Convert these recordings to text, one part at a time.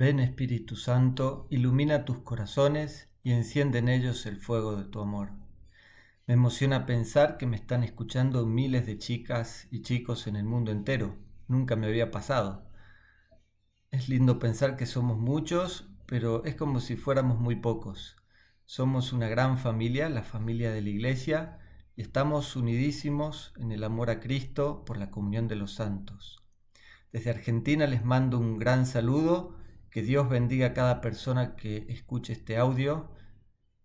Ven Espíritu Santo, ilumina tus corazones y enciende en ellos el fuego de tu amor. Me emociona pensar que me están escuchando miles de chicas y chicos en el mundo entero. Nunca me había pasado. Es lindo pensar que somos muchos, pero es como si fuéramos muy pocos. Somos una gran familia, la familia de la Iglesia, y estamos unidísimos en el amor a Cristo por la comunión de los santos. Desde Argentina les mando un gran saludo que Dios bendiga a cada persona que escuche este audio.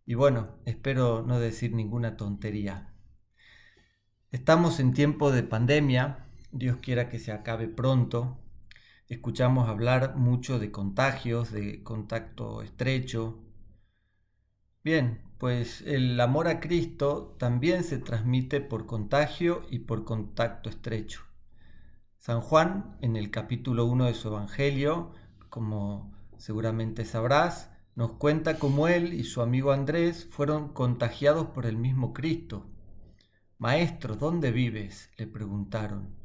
Y bueno, espero no decir ninguna tontería. Estamos en tiempo de pandemia. Dios quiera que se acabe pronto. Escuchamos hablar mucho de contagios, de contacto estrecho. Bien, pues el amor a Cristo también se transmite por contagio y por contacto estrecho. San Juan, en el capítulo 1 de su Evangelio, como seguramente sabrás, nos cuenta cómo él y su amigo Andrés fueron contagiados por el mismo Cristo. Maestro, ¿dónde vives? le preguntaron.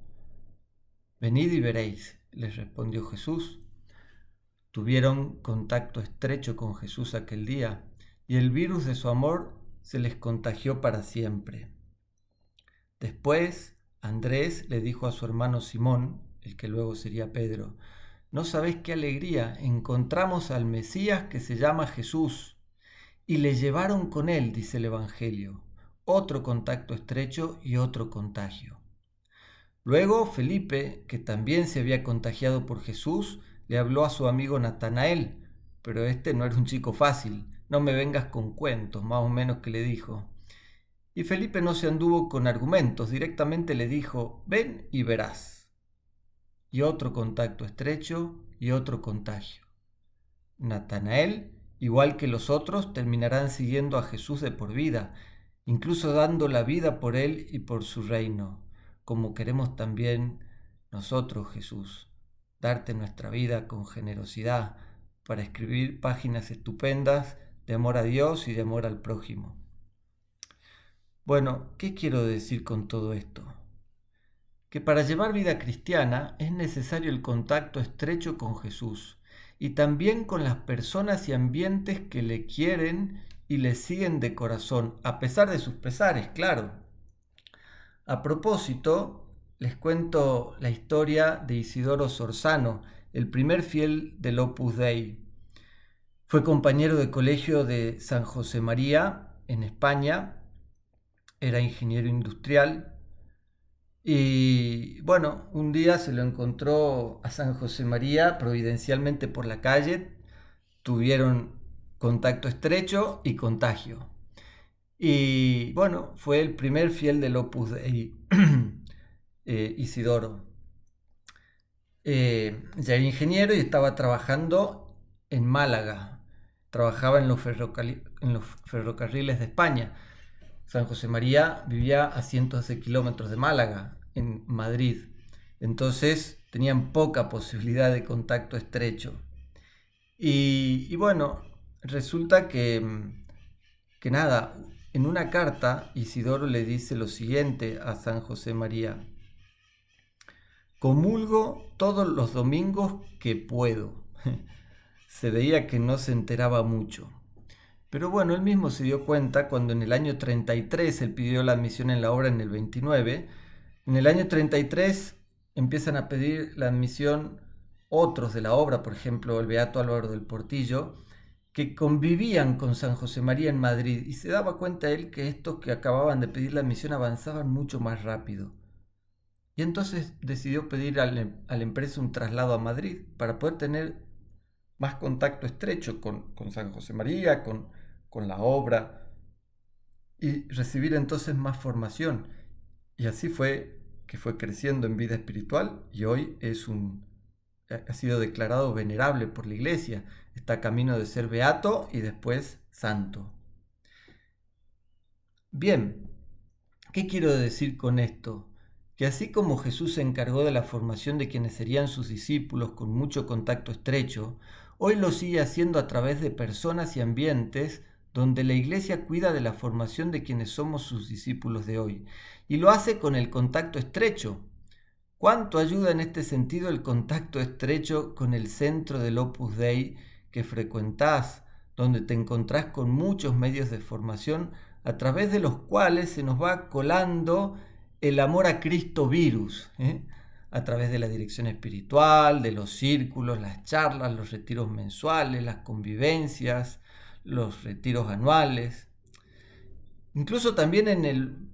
Venid y veréis, les respondió Jesús. Tuvieron contacto estrecho con Jesús aquel día y el virus de su amor se les contagió para siempre. Después, Andrés le dijo a su hermano Simón, el que luego sería Pedro, no sabéis qué alegría, encontramos al Mesías que se llama Jesús. Y le llevaron con él, dice el Evangelio, otro contacto estrecho y otro contagio. Luego Felipe, que también se había contagiado por Jesús, le habló a su amigo Natanael, pero este no era un chico fácil, no me vengas con cuentos, más o menos que le dijo. Y Felipe no se anduvo con argumentos, directamente le dijo, ven y verás y otro contacto estrecho y otro contagio. Natanael, igual que los otros, terminarán siguiendo a Jesús de por vida, incluso dando la vida por él y por su reino, como queremos también nosotros, Jesús, darte nuestra vida con generosidad para escribir páginas estupendas de amor a Dios y de amor al prójimo. Bueno, ¿qué quiero decir con todo esto? Que para llevar vida cristiana es necesario el contacto estrecho con Jesús y también con las personas y ambientes que le quieren y le siguen de corazón, a pesar de sus pesares, claro. A propósito, les cuento la historia de Isidoro Sorzano, el primer fiel del Opus Dei. Fue compañero de colegio de San José María en España, era ingeniero industrial, y bueno, un día se lo encontró a San José María providencialmente por la calle, tuvieron contacto estrecho y contagio. Y bueno, fue el primer fiel del Opus Dei, eh, Isidoro. Eh, ya era ingeniero y estaba trabajando en Málaga, trabajaba en los, en los ferrocarriles de España. San José María vivía a cientos de kilómetros de Málaga, en Madrid. Entonces tenían poca posibilidad de contacto estrecho. Y, bueno, resulta que, que nada, en una carta Isidoro le dice lo siguiente a San José María. Comulgo todos los domingos que puedo. se veía que no se enteraba mucho. Pero bueno, él mismo se dio cuenta cuando en el año 33 él pidió la admisión en la obra en el 29 en el año 33 empiezan a pedir la admisión otros de la obra, por ejemplo, el Beato Álvaro del Portillo, que convivían con San José María en Madrid y se daba cuenta él que estos que acababan de pedir la admisión avanzaban mucho más rápido. Y entonces decidió pedir a la empresa un traslado a Madrid para poder tener más contacto estrecho con, San José María, con, con la obra y recibir entonces más formación. Y así fue que fue creciendo en vida espiritual y hoy es un, ha sido declarado venerable por la iglesia. Está camino de ser beato y después santo. Bien, ¿qué quiero decir con esto? Que así como Jesús se encargó de la formación de quienes serían sus discípulos con mucho contacto estrecho, hoy lo sigue haciendo a través de personas y ambientes donde la Iglesia cuida de la formación de quienes somos sus discípulos de hoy, y lo hace con el contacto estrecho, ¿Cuánto ayuda en este sentido el contacto estrecho con el centro del Opus Dei que frecuentás, donde te encontrás con muchos medios de formación a través de los cuales se nos va colando el amor a Cristo virus, ¿eh? a través de la dirección espiritual, de los círculos, las charlas, los retiros mensuales, las convivencias, los retiros anuales, incluso también en el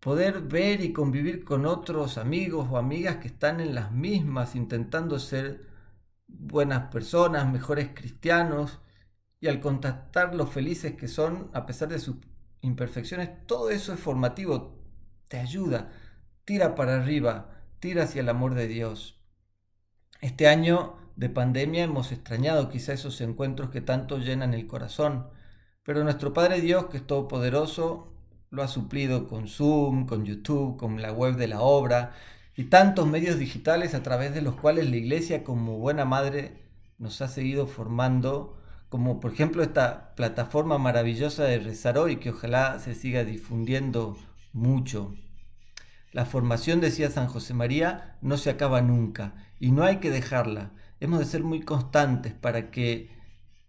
poder ver y convivir con otros amigos o amigas que están en las mismas, intentando ser buenas personas, mejores cristianos, y al contactar los felices que son, a pesar de sus imperfecciones, todo eso es formativo, te ayuda, tira para arriba, tira hacia el amor de Dios. Este año de pandemia hemos extrañado quizá esos encuentros que tanto llenan el corazón, pero nuestro Padre Dios, que es todopoderoso, lo ha suplido con Zoom, con YouTube, con la web de la obra y tantos medios digitales a través de los cuales la iglesia como buena madre nos ha seguido formando, como por ejemplo esta plataforma maravillosa de Rezar Hoy que ojalá se siga difundiendo mucho. La formación, decía San José María, no se acaba nunca y no hay que dejarla. Hemos de ser muy constantes para que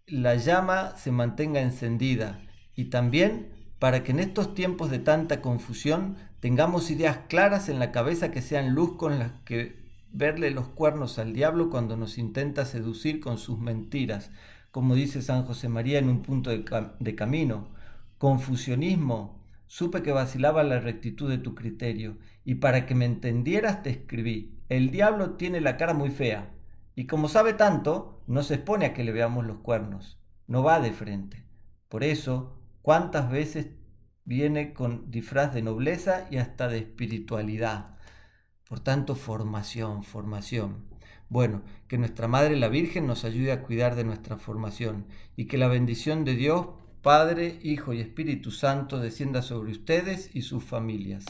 la llama se mantenga encendida y también para que en estos tiempos de tanta confusión tengamos ideas claras en la cabeza que sean luz con las que verle los cuernos al diablo cuando nos intenta seducir con sus mentiras, como dice San José María en un punto de, camino. Confusionismo, supe que vacilaba la rectitud de tu criterio, y para que me entendieras te escribí, el diablo tiene la cara muy fea, y como sabe tanto, no se expone a que le veamos los cuernos, no va de frente. Por eso, cuántas veces viene con disfraz de nobleza y hasta de espiritualidad. Por tanto, formación, formación. Bueno, que nuestra Madre la Virgen nos ayude a cuidar de nuestra formación y que la bendición de Dios, Padre, Hijo y Espíritu Santo descienda sobre ustedes y sus familias.